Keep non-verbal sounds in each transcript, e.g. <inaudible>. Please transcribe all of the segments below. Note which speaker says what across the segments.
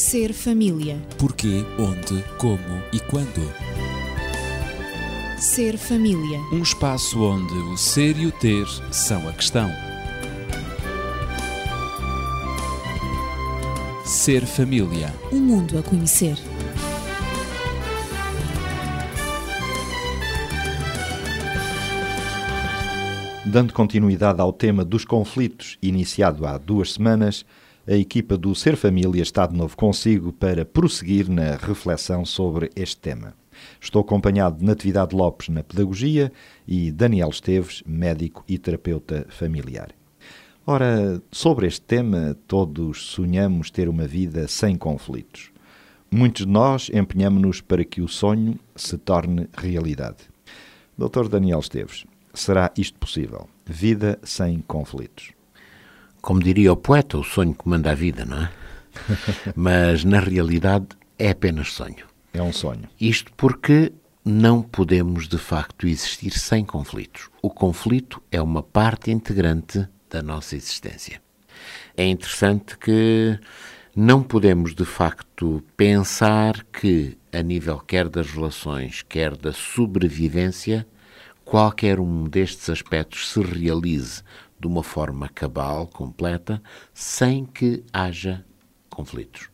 Speaker 1: Ser família.
Speaker 2: Porquê, onde, como e quando.
Speaker 1: Ser família.
Speaker 2: Um espaço onde o ser e o ter são a questão. Ser família.
Speaker 1: Um mundo a conhecer.
Speaker 3: Dando continuidade ao tema dos conflitos, iniciado há duas semanas, a equipa do Ser Família está de novo consigo para prosseguir na reflexão sobre este tema. Estou acompanhado de Natividade Lopes na Pedagogia e Daniel Esteves, médico e terapeuta familiar. Ora, sobre este tema, todos sonhamos ter uma vida sem conflitos. Muitos de nós empenhamos-nos para que o sonho se torne realidade. Dr. Daniel Esteves, será isto possível? Vida sem conflitos.
Speaker 4: Como diria o poeta, o sonho comanda a vida, não é? <laughs> Mas na realidade é apenas sonho.
Speaker 3: É um sonho.
Speaker 4: Isto porque não podemos de facto existir sem conflitos. O conflito é uma parte integrante da nossa existência. É interessante que não podemos de facto pensar que, a nível quer das relações, quer da sobrevivência, qualquer um destes aspectos se realize de uma forma cabal, completa, sem que haja conflitos.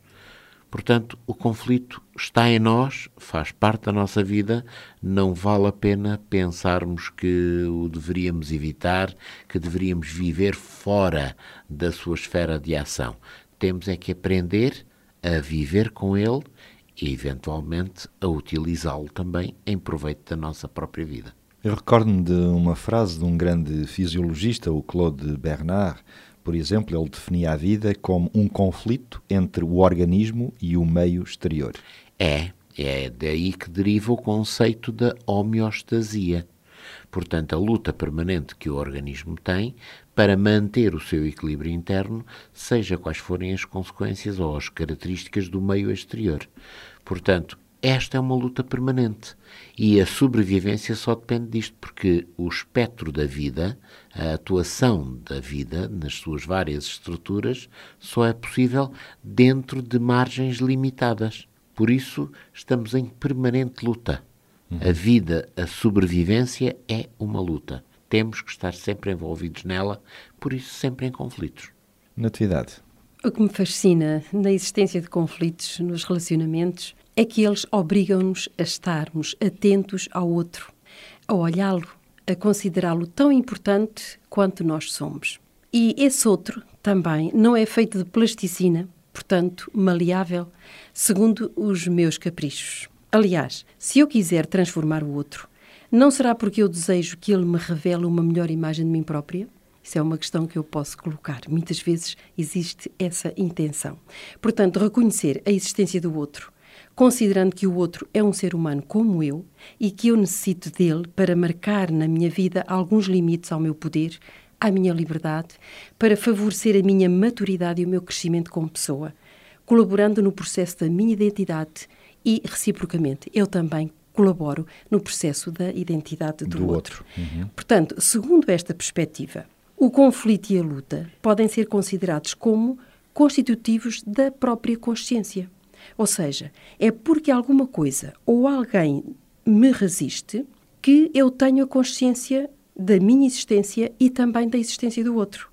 Speaker 4: Portanto, o conflito está em nós, faz parte da nossa vida, não vale a pena pensarmos que o deveríamos evitar, que deveríamos viver fora da sua esfera de ação. Temos é que aprender a viver com ele e, eventualmente, a utilizá-lo também em proveito da nossa própria vida.
Speaker 3: Eu recordo-me de uma frase de um grande fisiologista, o Claude Bernard. Por exemplo, ele definia a vida como um conflito entre o organismo e o meio exterior.
Speaker 4: É, é daí que deriva o conceito da homeostasia. Portanto, a luta permanente que o organismo tem para manter o seu equilíbrio interno, seja quais forem as consequências ou as características do meio exterior. Portanto, esta é uma luta permanente e a sobrevivência só depende disto, porque o espectro da vida, a atuação da vida nas suas várias estruturas, só é possível dentro de margens limitadas. Por isso, estamos em permanente luta. Uhum. A vida, a sobrevivência é uma luta. Temos que estar sempre envolvidos nela, por isso, sempre em conflitos.
Speaker 3: Natividade.
Speaker 5: O que me fascina na existência de conflitos nos relacionamentos é que eles obrigam-nos a estarmos atentos ao outro, a olhá-lo, a considerá-lo tão importante quanto nós somos. E esse outro também não é feito de plasticina, portanto, maleável, segundo os meus caprichos. Aliás, se eu quiser transformar o outro, não será porque eu desejo que ele me revele uma melhor imagem de mim própria? Isso é uma questão que eu posso colocar. Muitas vezes existe essa intenção. Portanto, reconhecer a existência do outro, considerando que o outro é um ser humano como eu e que eu necessito dele para marcar na minha vida alguns limites ao meu poder, à minha liberdade, para favorecer a minha maturidade e o meu crescimento como pessoa, colaborando no processo da minha identidade e, reciprocamente, eu também colaboro no processo da identidade do,
Speaker 3: do
Speaker 5: outro.
Speaker 3: outro. Uhum.
Speaker 5: Portanto, segundo esta perspectiva, o conflito e a luta podem ser considerados como constitutivos da própria consciência. Ou seja, é porque alguma coisa ou alguém me resiste que eu tenho a consciência da minha existência e também da existência do outro.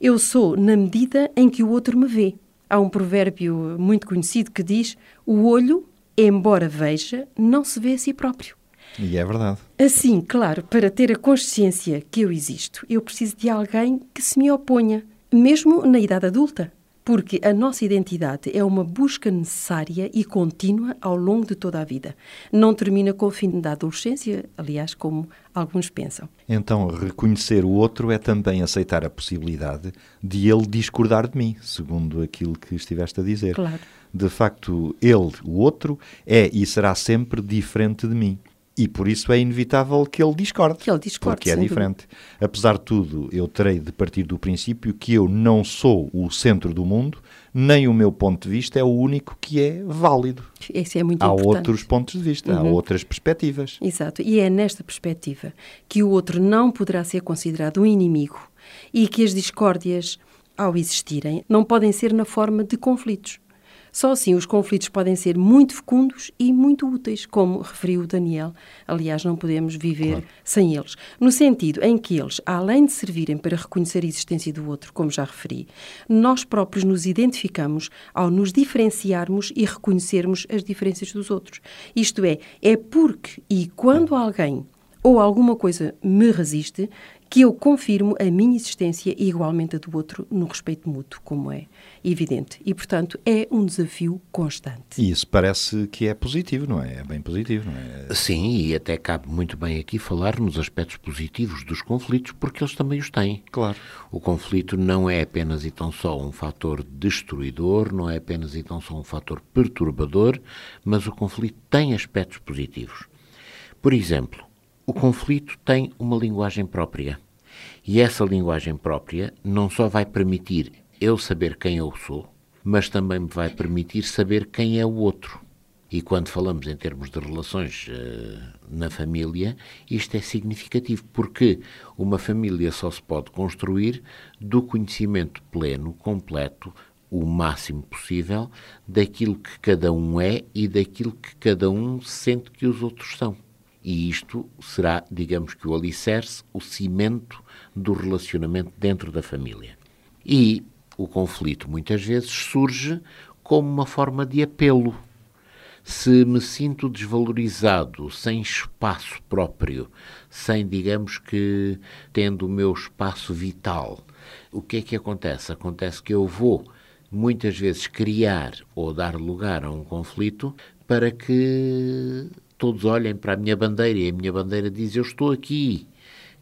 Speaker 5: Eu sou na medida em que o outro me vê. Há um provérbio muito conhecido que diz: o olho, embora veja, não se vê a si próprio.
Speaker 3: E é verdade.
Speaker 5: Assim, claro, para ter a consciência que eu existo, eu preciso de alguém que se me oponha, mesmo na idade adulta porque a nossa identidade é uma busca necessária e contínua ao longo de toda a vida. Não termina com o fim da adolescência, aliás, como alguns pensam.
Speaker 3: Então, reconhecer o outro é também aceitar a possibilidade de ele discordar de mim, segundo aquilo que estiveste a dizer.
Speaker 5: Claro.
Speaker 3: De facto, ele, o outro, é e será sempre diferente de mim. E por isso é inevitável que ele discorde.
Speaker 5: Que ele discorde,
Speaker 3: Porque é diferente. Dúvida. Apesar de tudo, eu terei de partir do princípio que eu não sou o centro do mundo, nem o meu ponto de vista é o único que é válido.
Speaker 5: Isso é muito
Speaker 3: há
Speaker 5: importante.
Speaker 3: outros pontos de vista, uhum. há outras perspectivas.
Speaker 5: Exato. E é nesta perspectiva que o outro não poderá ser considerado um inimigo e que as discórdias, ao existirem, não podem ser na forma de conflitos Só assim os conflitos podem ser muito fecundos e muito úteis, como referiu o Daniel. Aliás, não podemos viver claro. sem eles. No sentido em que eles, além de servirem para reconhecer a existência do outro, como já referi, nós próprios nos identificamos ao nos diferenciarmos e reconhecermos as diferenças dos outros. Isto é, é porque e quando alguém ou alguma coisa me resiste, que eu confirmo a minha existência e igualmente a do outro no respeito mútuo, como é evidente. E, portanto, é um desafio constante.
Speaker 3: E isso parece que é positivo, não é? É bem positivo, não é?
Speaker 4: Sim, e até cabe muito bem aqui falar nos aspectos positivos dos conflitos, porque eles também os têm.
Speaker 3: Claro.
Speaker 4: O conflito não é apenas e tão só um fator destruidor, não é apenas e tão só um fator perturbador, mas o conflito tem aspectos positivos. Por exemplo, o conflito tem uma linguagem própria. E essa linguagem própria não só vai permitir eu saber quem eu sou, mas também me vai permitir saber quem é o outro. E quando falamos em termos de relações uh, na família, isto é significativo, porque uma família só se pode construir do conhecimento pleno, completo, o máximo possível, daquilo que cada um é e daquilo que cada um sente que os outros são. E isto será, digamos que, o alicerce, o cimento do relacionamento dentro da família. E o conflito muitas vezes surge como uma forma de apelo. Se me sinto desvalorizado, sem espaço próprio, sem, digamos que, tendo o meu espaço vital, o que é que acontece? Acontece que eu vou muitas vezes criar ou dar lugar a um conflito para que todos olhem para a minha bandeira e a minha bandeira diz: Eu estou aqui.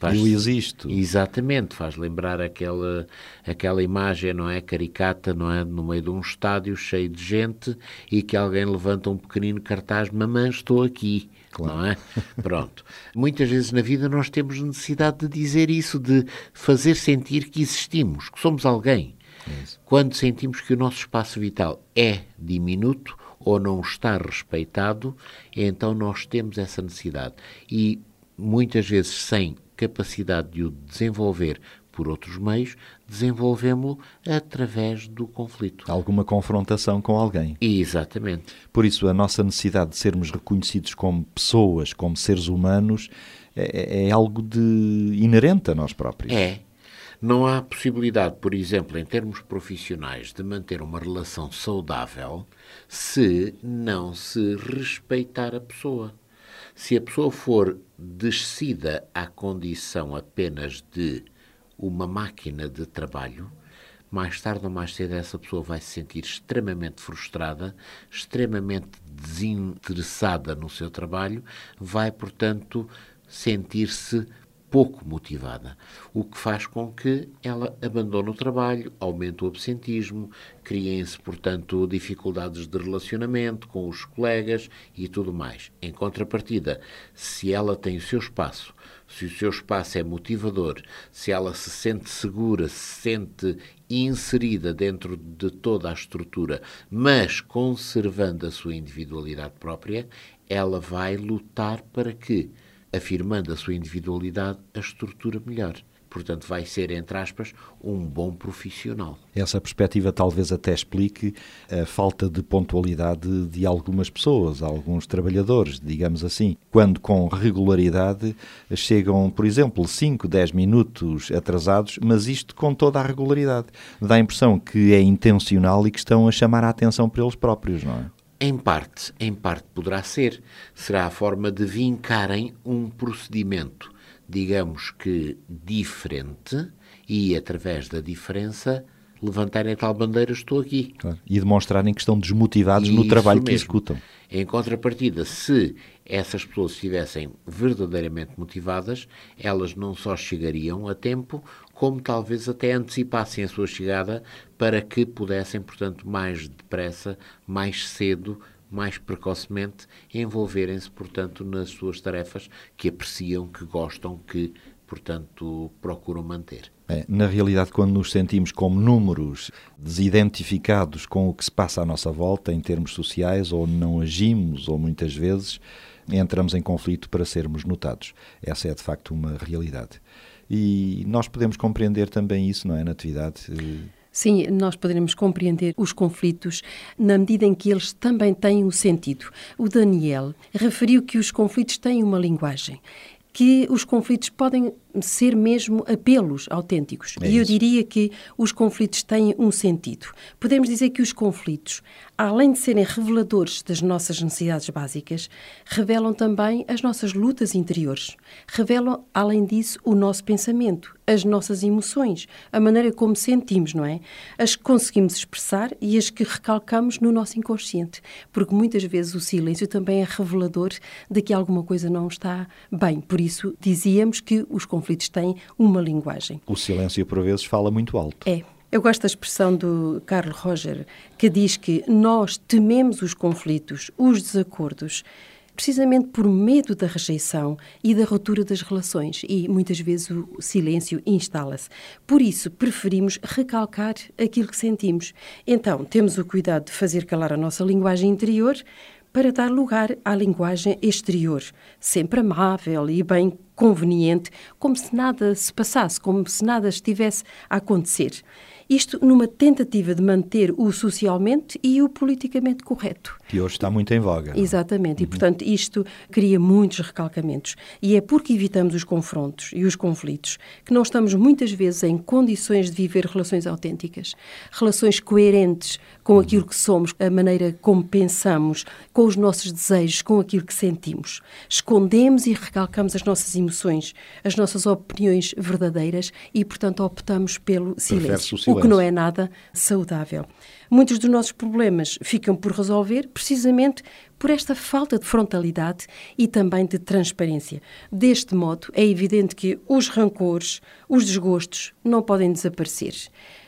Speaker 3: Faz, eu existo.
Speaker 4: Exatamente, faz lembrar aquela, aquela imagem, não é? Caricata, não é? No meio de um estádio cheio de gente e que alguém levanta um pequenino cartaz: Mamãe, estou aqui. Claro. Não é? Pronto. Muitas vezes na vida nós temos necessidade de dizer isso, de fazer sentir que existimos, que somos alguém. É Quando sentimos que o nosso espaço vital é diminuto, ou não está respeitado, então nós temos essa necessidade. E muitas vezes, sem capacidade de o desenvolver por outros meios, desenvolvemos-lo através do conflito.
Speaker 3: Alguma confrontação com alguém.
Speaker 4: Exatamente.
Speaker 3: Por isso, a nossa necessidade de sermos reconhecidos como pessoas, como seres humanos, é, é algo de inerente a nós próprios.
Speaker 4: É, não há possibilidade, por exemplo, em termos profissionais, de manter uma relação saudável se não se respeitar a pessoa. Se a pessoa for descida à condição apenas de uma máquina de trabalho, mais tarde ou mais cedo essa pessoa vai se sentir extremamente frustrada, extremamente desinteressada no seu trabalho, vai, portanto, sentir-se pouco motivada, o que faz com que ela abandone o trabalho, aumente o absentismo, criem-se, portanto, dificuldades de relacionamento com os colegas e tudo mais. Em contrapartida, se ela tem o seu espaço, se o seu espaço é motivador, se ela se sente segura, se sente inserida dentro de toda a estrutura, mas conservando a sua individualidade própria, ela vai lutar para que afirmando a sua individualidade, a estrutura melhor. Portanto, vai ser, entre aspas, um bom profissional.
Speaker 3: Essa perspectiva talvez até explique a falta de pontualidade de algumas pessoas, alguns trabalhadores, digamos assim. Quando com regularidade chegam, por exemplo, 5, 10 minutos atrasados, mas isto com toda a regularidade. Dá a impressão que é intencional e que estão a chamar a atenção para eles próprios, não é?
Speaker 4: Em parte, em parte poderá ser. Será a forma de vincarem um procedimento, digamos que diferente, e através da diferença levantarem a tal bandeira, estou aqui.
Speaker 3: Claro. E demonstrarem que estão desmotivados no trabalho mesmo. que executam.
Speaker 4: Em contrapartida, se essas pessoas estivessem verdadeiramente motivadas, elas não só chegariam a tempo, como talvez até antecipassem a sua chegada para que pudessem, portanto, mais depressa, mais cedo, mais precocemente, envolverem-se, portanto, nas suas tarefas que apreciam, que gostam, que, portanto, procuram manter.
Speaker 3: É, na realidade, quando nos sentimos como números desidentificados com o que se passa à nossa volta em termos sociais, ou não agimos, ou muitas vezes entramos em conflito para sermos notados. Essa é de facto uma realidade. E nós podemos compreender também isso, não é, Natividade?
Speaker 5: Sim, nós poderemos compreender os conflitos na medida em que eles também têm um sentido. O Daniel referiu que os conflitos têm uma linguagem que os conflitos podem ser mesmo apelos autênticos.
Speaker 3: É
Speaker 5: e eu diria que os conflitos têm um sentido. Podemos dizer que os conflitos, além de serem reveladores das nossas necessidades básicas, revelam também as nossas lutas interiores. Revelam, além disso, o nosso pensamento, as nossas emoções, a maneira como sentimos, não é? As que conseguimos expressar e as que recalcamos no nosso inconsciente. Porque muitas vezes o silêncio também é revelador de que alguma coisa não está bem. Por isso, dizíamos que os conflitos têm uma linguagem.
Speaker 3: O silêncio, por vezes, fala muito alto.
Speaker 5: É. Eu gosto da expressão do Carl Roger, que diz que nós tememos os conflitos, os desacordos, precisamente por medo da rejeição e da ruptura das relações, e muitas vezes o silêncio instala-se. Por isso, preferimos recalcar aquilo que sentimos. Então, temos o cuidado de fazer calar a nossa linguagem interior para dar lugar à linguagem exterior, sempre amável e bem conveniente, como se nada se passasse, como se nada estivesse a acontecer. Isto numa tentativa de manter o socialmente e o politicamente correto.
Speaker 3: Que hoje está muito em voga. é?
Speaker 5: Exatamente, e portanto isto cria muitos recalcamentos. E é porque evitamos os confrontos e os conflitos que não estamos muitas vezes em condições de viver relações autênticas, relações coerentes com aquilo que somos, a maneira como pensamos, com os nossos desejos, com aquilo que sentimos. Escondemos e recalcamos as nossas emoções, as nossas opiniões verdadeiras e, portanto, optamos pelo
Speaker 3: Prefere-se
Speaker 5: silêncio,
Speaker 3: o
Speaker 5: o que
Speaker 3: silêncio.
Speaker 5: não é nada saudável. Muitos dos nossos problemas ficam por resolver precisamente por esta falta de frontalidade e também de transparência. Deste modo, é evidente que os rancores, os desgostos não podem desaparecer,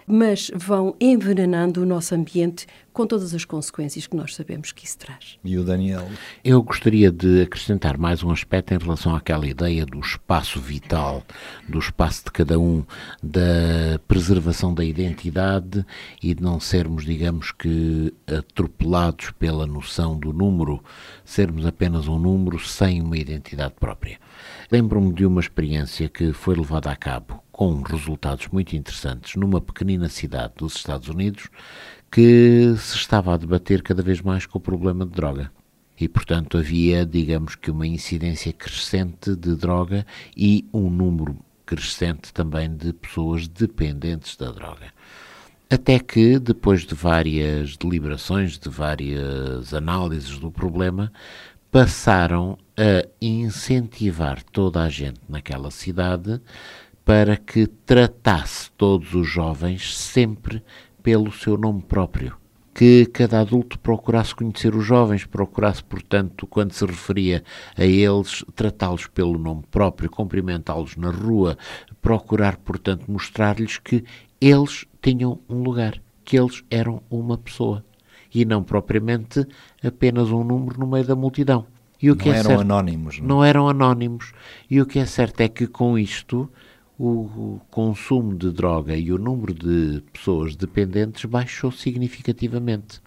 Speaker 5: mas vão envenenando o nosso ambiente com todas as consequências que nós sabemos que isso traz.
Speaker 3: E o Daniel?
Speaker 4: Eu gostaria de acrescentar mais um aspecto em relação àquela ideia do espaço vital, do espaço de cada um, da preservação da identidade e de não sermos, digamos que, atropelados pela noção do número, sermos apenas um número sem uma identidade própria. Lembro-me de uma experiência que foi levada a cabo com resultados muito interessantes numa pequenina cidade dos Estados Unidos que se estava a debater cada vez mais com o problema de droga. E, portanto, havia, digamos que, uma incidência crescente de droga e um número crescente também de pessoas dependentes da droga. Até que, depois de várias deliberações, de várias análises do problema, passaram a incentivar toda a gente naquela cidade para que tratasse todos os jovens sempre pelo seu nome próprio. Que cada adulto procurasse conhecer os jovens, procurasse, portanto, quando se referia a eles, tratá-los pelo nome próprio, cumprimentá-los na rua, procurar, portanto, mostrar-lhes que eles tinham um lugar, que eles eram uma pessoa e não propriamente apenas um número no meio da multidão. E o
Speaker 3: Não
Speaker 4: que é
Speaker 3: eram
Speaker 4: certo-
Speaker 3: anónimos. Não?
Speaker 4: não eram anónimos. E o que é certo é que com isto o consumo de droga e o número de pessoas dependentes baixou significativamente.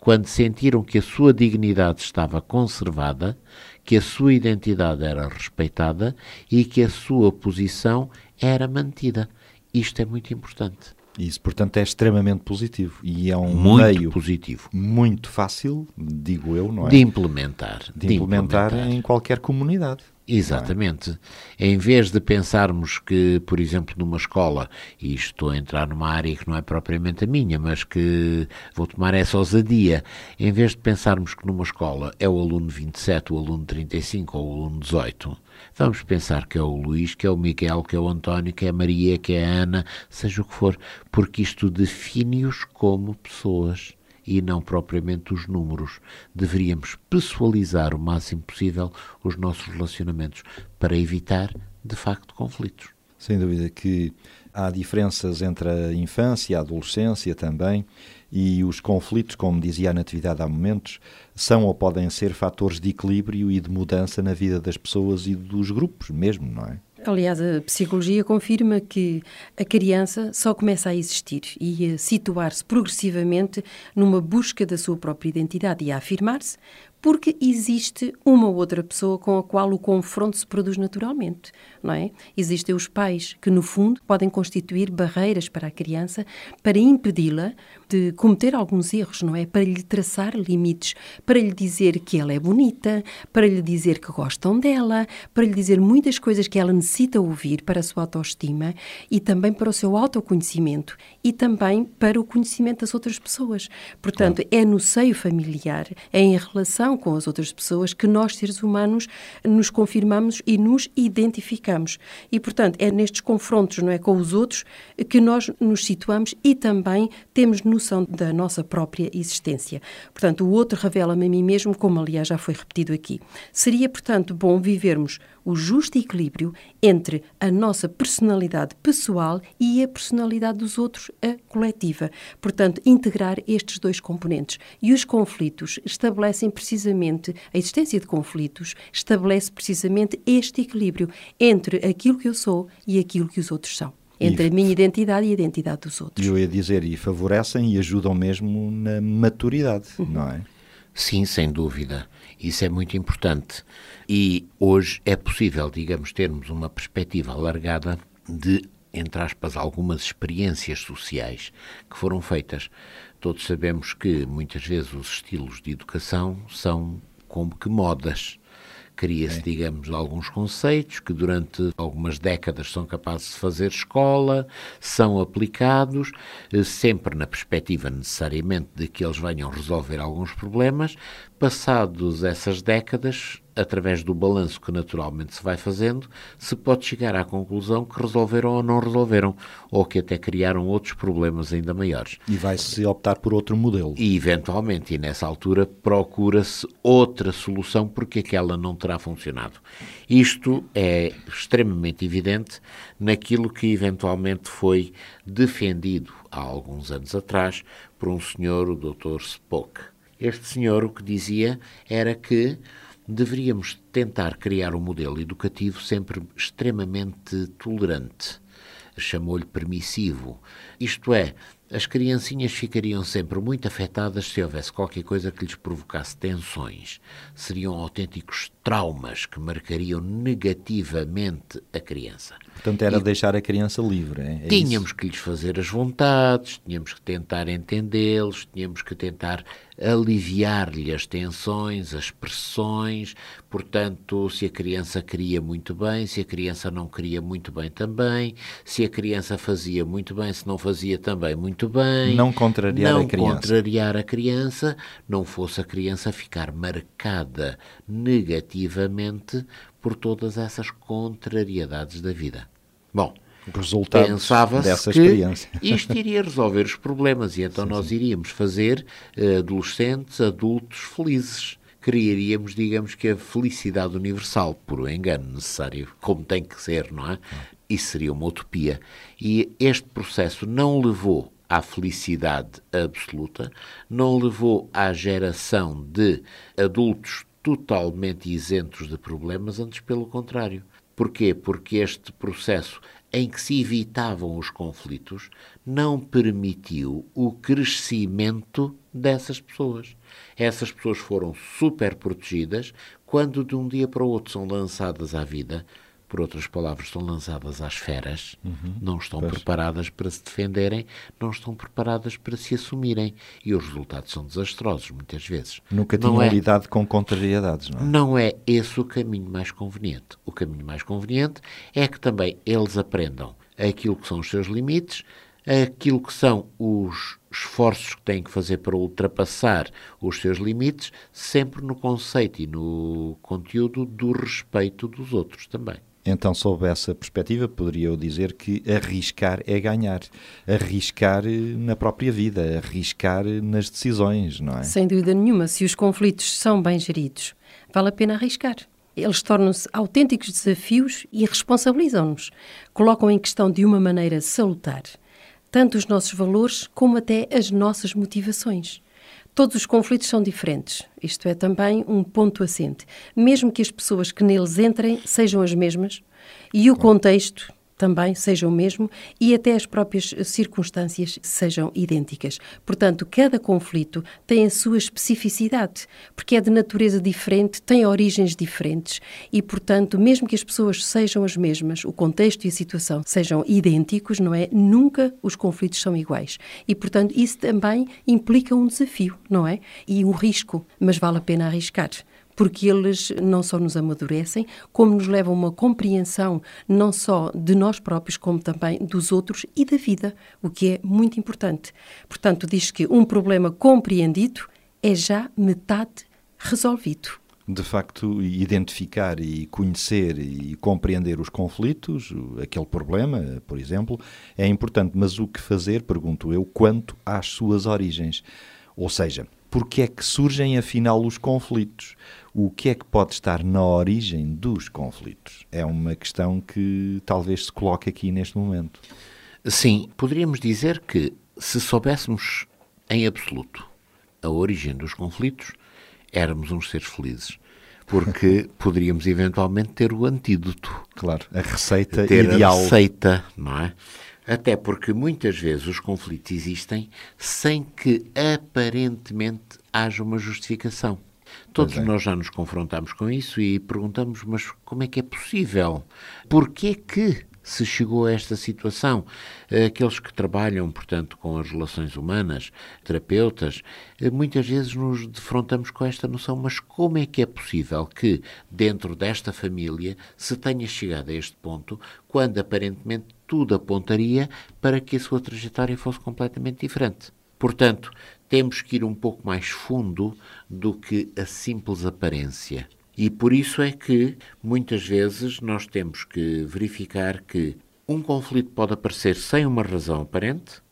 Speaker 4: Quando sentiram que a sua dignidade estava conservada, que a sua identidade era respeitada e que a sua posição era mantida. Isto é muito importante.
Speaker 3: Isso, portanto, é extremamente positivo. E é um
Speaker 4: Muito
Speaker 3: meio
Speaker 4: positivo.
Speaker 3: muito fácil, digo eu, não é?
Speaker 4: De implementar.
Speaker 3: De implementar em qualquer comunidade.
Speaker 4: Exatamente. Em vez de pensarmos que, por exemplo, numa escola, e estou a entrar numa área que não é propriamente a minha, mas que vou tomar essa ousadia, em vez de pensarmos que numa escola é o aluno 27, o aluno 35 ou o aluno 18, vamos pensar que é o Luís, que é o Miguel, que é o António, que é a Maria, que é a Ana, seja o que for, porque isto define-os como pessoas e não propriamente os números. Deveríamos pessoalizar o máximo possível os nossos relacionamentos para evitar, de facto, conflitos.
Speaker 3: Sem dúvida que há diferenças entre a infância e a adolescência também, e os conflitos, como dizia a Natividade há momentos, são ou podem ser fatores de equilíbrio e de mudança na vida das pessoas e dos grupos mesmo, não é?
Speaker 5: Aliás, a psicologia confirma que a criança só começa a existir e a situar-se progressivamente numa busca da sua própria identidade e a afirmar-se porque existe uma ou outra pessoa com a qual o confronto se produz naturalmente, não é? Existem os pais que, no fundo, podem constituir barreiras para a criança para impedi-la de cometer alguns erros, não é? Para lhe traçar limites, para lhe dizer que ela é bonita, para lhe dizer que gostam dela, para lhe dizer muitas coisas que ela necessita ouvir para a sua autoestima e também para o seu autoconhecimento e também para o conhecimento das outras pessoas. Portanto, claro. é no seio familiar, é em relação com as outras pessoas que nós, seres humanos, nos confirmamos e nos identificamos. E, portanto, é nestes confrontos não é, com os outros que nós nos situamos e também temos noção da nossa própria existência. Portanto, o outro revela-me a mim mesmo, como aliás já foi repetido aqui. Seria, portanto, bom vivermos o justo equilíbrio entre a nossa personalidade pessoal e a personalidade dos outros, a coletiva. Portanto, integrar estes dois componentes. E os conflitos estabelecem precisamente, a existência de conflitos estabelece precisamente este equilíbrio entre aquilo que eu sou e aquilo que os outros são entre e, a minha identidade e a identidade dos outros.
Speaker 3: Eu ia dizer, e favorecem e ajudam mesmo na maturidade, uhum. não é?
Speaker 4: Sim, sem dúvida. Isso é muito importante. E hoje é possível, digamos, termos uma perspectiva alargada de, entre aspas, algumas experiências sociais que foram feitas. Todos sabemos que muitas vezes os estilos de educação são como que modas. Cria-se, é. digamos, alguns conceitos que durante algumas décadas são capazes de fazer escola, são aplicados, eh, sempre na perspectiva necessariamente de que eles venham resolver alguns problemas. Passados essas décadas, através do balanço que naturalmente se vai fazendo, se pode chegar à conclusão que resolveram ou não resolveram, ou que até criaram outros problemas ainda maiores.
Speaker 3: E vai-se optar por outro modelo.
Speaker 4: E, eventualmente, e nessa altura, procura-se outra solução porque aquela não terá funcionado. Isto é extremamente evidente naquilo que eventualmente foi defendido há alguns anos atrás por um senhor, o Dr. Spock. Este senhor o que dizia era que deveríamos tentar criar um modelo educativo sempre extremamente tolerante. Chamou-lhe permissivo. Isto é, as criancinhas ficariam sempre muito afetadas se houvesse qualquer coisa que lhes provocasse tensões. Seriam autênticos traumas que marcariam negativamente a criança.
Speaker 3: Portanto, era e deixar a criança livre. É,
Speaker 4: é tínhamos isso? que lhes fazer as vontades, tínhamos que tentar entendê-los, tínhamos que tentar aliviar-lhe as tensões, as pressões. Portanto, se a criança queria muito bem, se a criança não queria muito bem também, se a criança fazia muito bem, se não fazia também muito bem.
Speaker 3: Não contrariar
Speaker 4: não
Speaker 3: a criança.
Speaker 4: Não contrariar a criança, não fosse a criança ficar marcada negativamente por todas essas contrariedades da vida. Bom, pensava-se que <laughs> isto iria resolver os problemas e então sim, nós iríamos fazer uh, adolescentes, adultos felizes. Criaríamos, digamos que a felicidade universal, por um engano necessário, como tem que ser, não é? Isso seria uma utopia. E este processo não levou à felicidade absoluta, não levou à geração de adultos totalmente isentos de problemas, antes pelo contrário. Porquê? Porque este processo em que se evitavam os conflitos não permitiu o crescimento dessas pessoas. Essas pessoas foram super protegidas quando de um dia para o outro são lançadas à vida por outras palavras, estão lançadas às feras, uhum, não estão pois. preparadas para se defenderem, não estão preparadas para se assumirem. E os resultados são desastrosos, muitas vezes.
Speaker 3: Nunca tinham é, lidado com contrariedades, não é?
Speaker 4: Não é esse o caminho mais conveniente. O caminho mais conveniente é que também eles aprendam aquilo que são os seus limites, aquilo que são os esforços que têm que fazer para ultrapassar os seus limites, sempre no conceito e no conteúdo do respeito dos outros também.
Speaker 3: Então, sob essa perspectiva, poderia eu dizer que arriscar é ganhar. Arriscar eh, na própria vida, arriscar nas decisões, não é?
Speaker 5: Sem dúvida nenhuma. Se os conflitos são bem geridos, vale a pena arriscar. Eles tornam-se autênticos desafios e responsabilizam-nos. Colocam em questão de uma maneira salutar tanto os nossos valores como até as nossas motivações. Todos os conflitos são diferentes. Isto é também um ponto assente. Mesmo que as pessoas que neles entrem sejam as mesmas e o contexto também seja o mesmo e até as próprias circunstâncias sejam idênticas. Portanto, cada conflito tem a sua especificidade, porque é de natureza diferente, tem origens diferentes e, portanto, mesmo que as pessoas sejam as mesmas, o contexto e a situação sejam idênticos, não é? Nunca os conflitos são iguais. E, portanto, isso também implica um desafio, não é? E um risco, mas vale a pena arriscar porque eles não só nos amadurecem, como nos levam a uma compreensão não só de nós próprios, como também dos outros e da vida, o que é muito importante. Portanto, diz que um problema compreendido é já metade resolvido.
Speaker 3: De facto, identificar e conhecer e compreender os conflitos, aquele problema, por exemplo, é importante. Mas o que fazer, pergunto eu, quanto às suas origens? Ou seja, porque é que surgem afinal os conflitos? O que é que pode estar na origem dos conflitos? É uma questão que talvez se coloque aqui neste momento.
Speaker 4: Sim, poderíamos dizer que se soubéssemos em absoluto a origem dos conflitos, éramos uns seres felizes. Porque <laughs> poderíamos eventualmente ter o antídoto.
Speaker 3: Claro, a receita
Speaker 4: ter
Speaker 3: ideal.
Speaker 4: A receita, não é? Até porque muitas vezes os conflitos existem sem que aparentemente haja uma justificação. Todos é. nós já nos confrontamos com isso e perguntamos, mas como é que é possível? Porquê que se chegou a esta situação? Aqueles que trabalham, portanto, com as relações humanas, terapeutas, muitas vezes nos defrontamos com esta noção, mas como é que é possível que, dentro desta família, se tenha chegado a este ponto, quando aparentemente tudo apontaria para que a sua trajetória fosse completamente diferente? Portanto, temos que ir um pouco mais fundo do que a simples aparência. E por isso é que muitas vezes nós temos que verificar que um conflito pode aparecer sem uma razão aparente,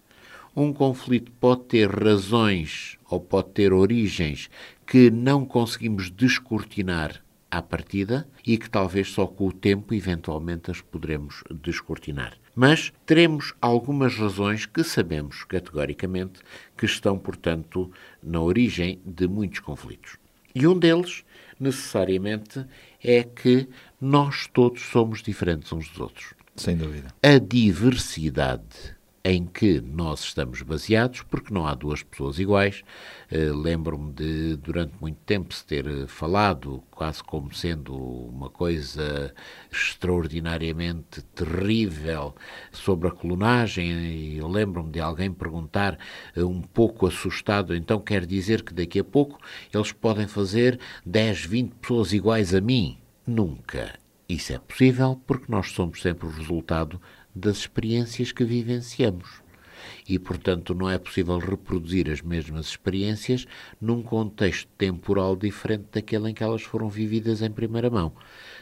Speaker 4: um conflito pode ter razões ou pode ter origens que não conseguimos descortinar à partida e que talvez só com o tempo eventualmente as poderemos descortinar. Mas teremos algumas razões que sabemos categoricamente que estão, portanto, na origem de muitos conflitos. E um deles, necessariamente, é que nós todos somos diferentes uns dos outros.
Speaker 3: Sem dúvida.
Speaker 4: A diversidade em que nós estamos baseados, porque não há duas pessoas iguais. Uh, Lembro-me de, durante muito tempo, se ter falado quase como sendo uma coisa extraordinariamente terrível sobre a clonagem. Eu lembro-me de alguém perguntar, uh, um pouco assustado, então quer dizer que daqui a pouco eles podem fazer 10, 20 pessoas iguais a mim? Nunca. Isso é possível porque nós somos sempre o resultado das experiências que vivenciamos. E, portanto, não é possível reproduzir as mesmas experiências num contexto temporal diferente daquele em que elas foram vividas em primeira mão.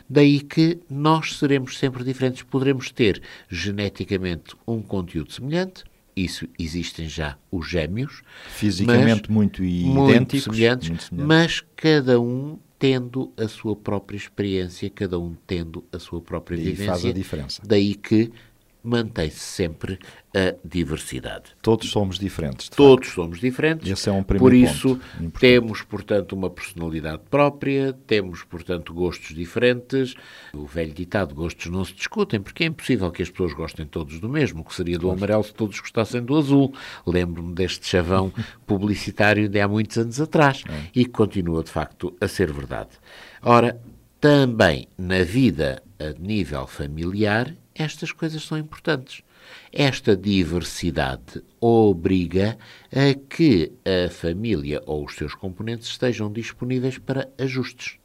Speaker 4: Daí que nós seremos sempre diferentes. Poderemos ter geneticamente um conteúdo semelhante, isso existem já os gêmeos.
Speaker 3: Fisicamente muito idênticos.
Speaker 4: Muito semelhantes, muito semelhantes, mas cada um tendo a sua própria experiência, cada um tendo a sua própria
Speaker 3: e
Speaker 4: vivência.
Speaker 3: faz a diferença.
Speaker 4: Daí que mantém-se sempre a diversidade.
Speaker 3: Todos somos diferentes.
Speaker 4: Todos facto. somos diferentes.
Speaker 3: Esse é um
Speaker 4: Por isso, temos, portanto, uma personalidade própria, temos, portanto, gostos diferentes. O velho ditado, gostos não se discutem, porque é impossível que as pessoas gostem todos do mesmo, que seria do amarelo se todos gostassem do azul. Lembro-me deste chavão <laughs> publicitário de há muitos anos atrás é. e que continua, de facto, a ser verdade. Ora, também na vida a nível familiar estas coisas são importantes. Esta diversidade obriga a que a família ou os seus componentes estejam disponíveis para ajustes.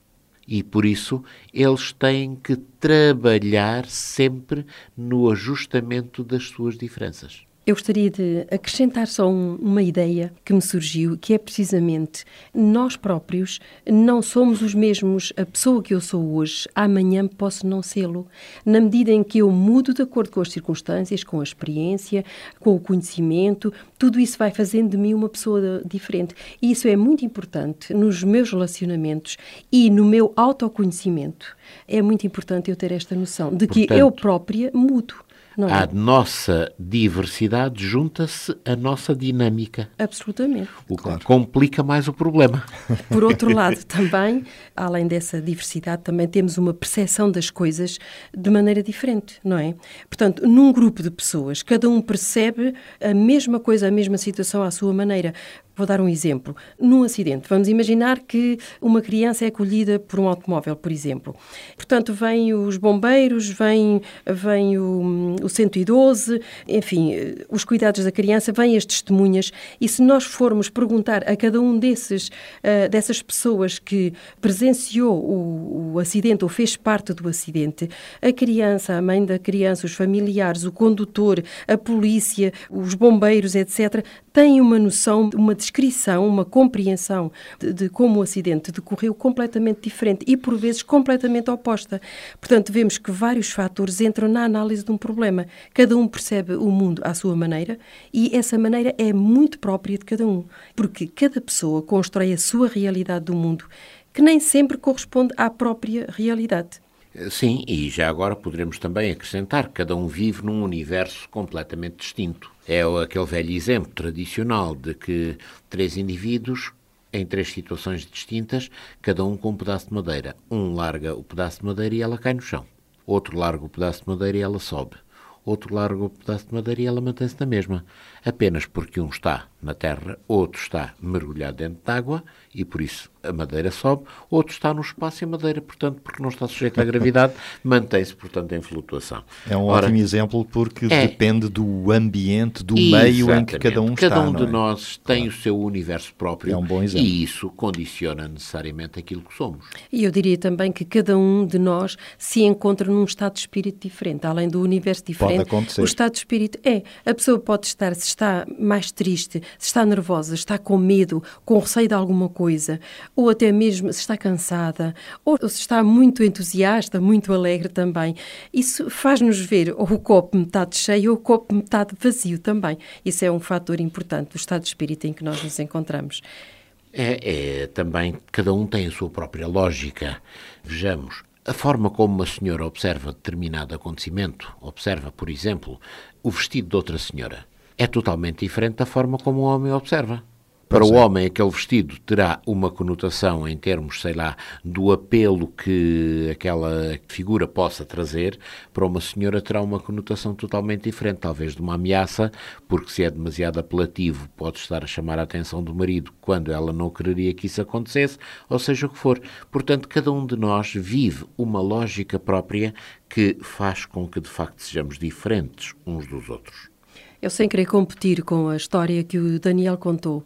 Speaker 4: E por isso eles têm que trabalhar sempre no ajustamento das suas diferenças.
Speaker 5: Eu gostaria de acrescentar só um, uma ideia que me surgiu, que é precisamente nós próprios não somos os mesmos, a pessoa que eu sou hoje, amanhã posso não sê-lo. Na medida em que eu mudo de acordo com as circunstâncias, com a experiência, com o conhecimento, tudo isso vai fazendo de mim uma pessoa diferente. E isso é muito importante nos meus relacionamentos e no meu autoconhecimento. É muito importante eu ter esta noção de que
Speaker 4: Portanto,
Speaker 5: eu própria mudo. Não é?
Speaker 4: À nossa diversidade junta-se a nossa dinâmica,
Speaker 5: Absolutamente.
Speaker 4: o que complica mais o problema.
Speaker 5: Por outro lado, também, além dessa diversidade, também temos uma percepção das coisas de maneira diferente, não é? Portanto, num grupo de pessoas, cada um percebe a mesma coisa, a mesma situação à sua maneira. Vou dar um exemplo. Num acidente, vamos imaginar que uma criança é acolhida por um automóvel, por exemplo. Portanto, vêm os bombeiros, vem, vem o, o 112, enfim, os cuidados da criança, vêm as testemunhas, e se nós formos perguntar a cada um desses, uh, dessas pessoas que presenciou o, o acidente ou fez parte do acidente, a criança, a mãe da criança, os familiares, o condutor, a polícia, os bombeiros, etc., têm uma noção, uma descrição, uma compreensão de, de, como o acidente decorreu completamente diferente e, por vezes, completamente oposta. Portanto, vemos que vários fatores entram na análise de um problema. Cada um percebe o mundo à sua maneira e essa maneira é muito própria de cada um, porque cada pessoa constrói a sua realidade do mundo, que nem sempre corresponde à própria realidade.
Speaker 4: Sim, e já agora poderemos também acrescentar que cada um vive num universo completamente distinto. É aquele velho exemplo tradicional de que três indivíduos em três situações distintas, cada um com um pedaço de madeira. Um larga o pedaço de madeira e ela cai no chão. Outro larga o pedaço de madeira e ela sobe. Outro larga o pedaço de madeira e ela mantém-se na mesma. Apenas porque um está na terra, outro está mergulhado dentro de água e por isso a madeira sobe, outro está no espaço e a madeira, portanto, porque não está sujeita à gravidade, <laughs> mantém-se, portanto, em flutuação.
Speaker 3: É um Ora, ótimo exemplo porque é, depende do ambiente, do meio em que cada um
Speaker 4: cada
Speaker 3: está.
Speaker 4: Cada um de
Speaker 3: é?
Speaker 4: nós tem claro. o seu universo próprio
Speaker 3: é um bom exemplo.
Speaker 4: e isso condiciona necessariamente aquilo que somos.
Speaker 5: E eu diria também que cada um de nós se encontra num estado de espírito diferente, além do universo diferente.
Speaker 3: Pode acontecer.
Speaker 5: O estado de espírito é, a pessoa pode estar, se está mais triste, se está nervosa, está com medo, com receio de alguma coisa, ou até mesmo se está cansada, ou se está muito entusiasta, muito alegre também. Isso faz-nos ver ou o copo metade cheio ou o copo metade vazio também. Isso é um fator importante do estado de espírito em que nós nos encontramos.
Speaker 4: É, é também, cada um tem a sua própria lógica. Vejamos, a forma como uma senhora observa determinado acontecimento, observa, por exemplo, o vestido de outra senhora, é totalmente diferente da forma como o homem observa. Para o homem, aquele vestido terá uma conotação em termos, sei lá, do apelo que aquela figura possa trazer. Para uma senhora, terá uma conotação totalmente diferente, talvez de uma ameaça, porque se é demasiado apelativo, pode estar a chamar a atenção do marido quando ela não quereria que isso acontecesse, ou seja o que for. Portanto, cada um de nós vive uma lógica própria que faz com que, de facto, sejamos diferentes uns dos outros.
Speaker 5: Eu, sem querer competir com a história que o Daniel contou,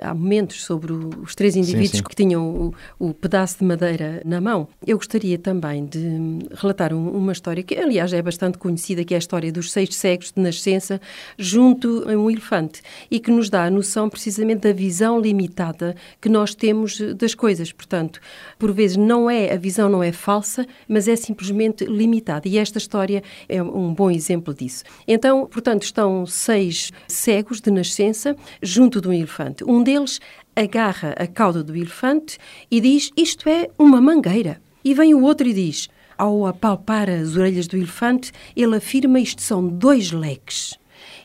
Speaker 5: há momentos sobre os três indivíduos sim, sim. que tinham o, o, pedaço de madeira na mão. Eu gostaria também de relatar um, uma história que, aliás, é bastante conhecida, que é a história dos seis cegos de nascença junto a um elefante e que nos dá a noção precisamente da visão limitada que nós temos das coisas. Portanto, por vezes não é a visão não é falsa, mas é simplesmente limitada. E esta história é um bom exemplo disso. Então, portanto, estão seis cegos de nascença junto de um elefante. Um deles agarra a cauda do elefante e diz: Isto é uma mangueira. E vem o outro e diz: Ao apalpar as orelhas do elefante, ele afirma: Isto são dois leques.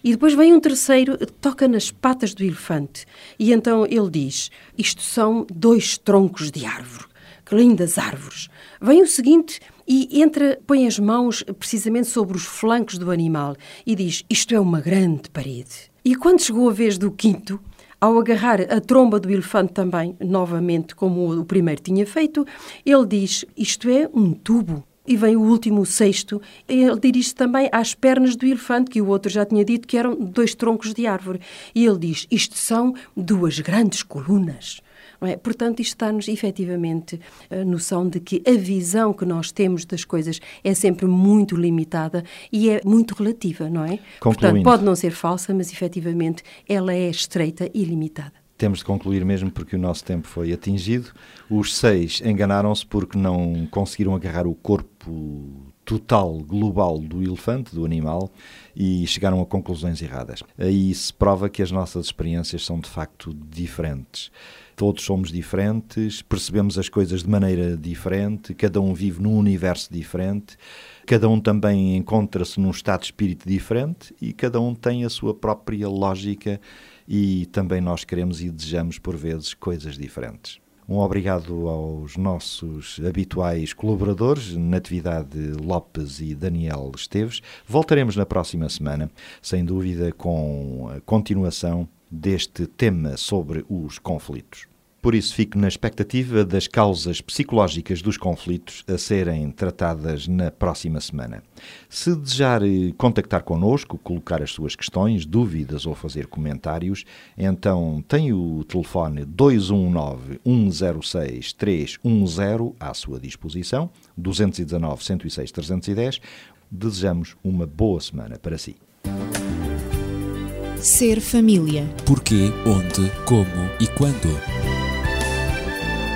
Speaker 5: E depois vem um terceiro, toca nas patas do elefante. E então ele diz: Isto são dois troncos de árvore. Que lindas árvores. Vem o seguinte e entra, põe as mãos precisamente sobre os flancos do animal e diz: Isto é uma grande parede. E quando chegou a vez do quinto, ao agarrar a tromba do elefante também, novamente como o primeiro tinha feito, ele diz: Isto é um tubo. E vem o último, o sexto, ele dirige-se também às pernas do elefante, que o outro já tinha dito que eram dois troncos de árvore. E ele diz: Isto são duas grandes colunas. É? Portanto, isto dá-nos efetivamente a noção de que a visão que nós temos das coisas é sempre muito limitada e é muito relativa, não é? Portanto, pode não ser falsa, mas efetivamente ela é estreita e limitada.
Speaker 3: Temos de concluir mesmo porque o nosso tempo foi atingido. Os seis enganaram-se porque não conseguiram agarrar o corpo total, global do elefante, do animal, e chegaram a conclusões erradas. Aí se prova que as nossas experiências são de facto diferentes. Todos somos diferentes, percebemos as coisas de maneira diferente, cada um vive num universo diferente, cada um também encontra-se num estado de espírito diferente e cada um tem a sua própria lógica e também nós queremos e desejamos por vezes coisas diferentes. Um obrigado aos nossos habituais colaboradores, Natividade Lopes e Daniel Esteves. Voltaremos na próxima semana, sem dúvida, com a continuação deste tema sobre os conflitos. Por isso, fico na expectativa das causas psicológicas dos conflitos a serem tratadas na próxima semana. Se desejar eh, contactar connosco, colocar as suas questões, dúvidas ou fazer comentários, então tem o telefone 219-106-310 à sua disposição, 219-106-310. Desejamos uma boa semana para si.
Speaker 1: Ser família.
Speaker 2: Porquê, onde, como e quando.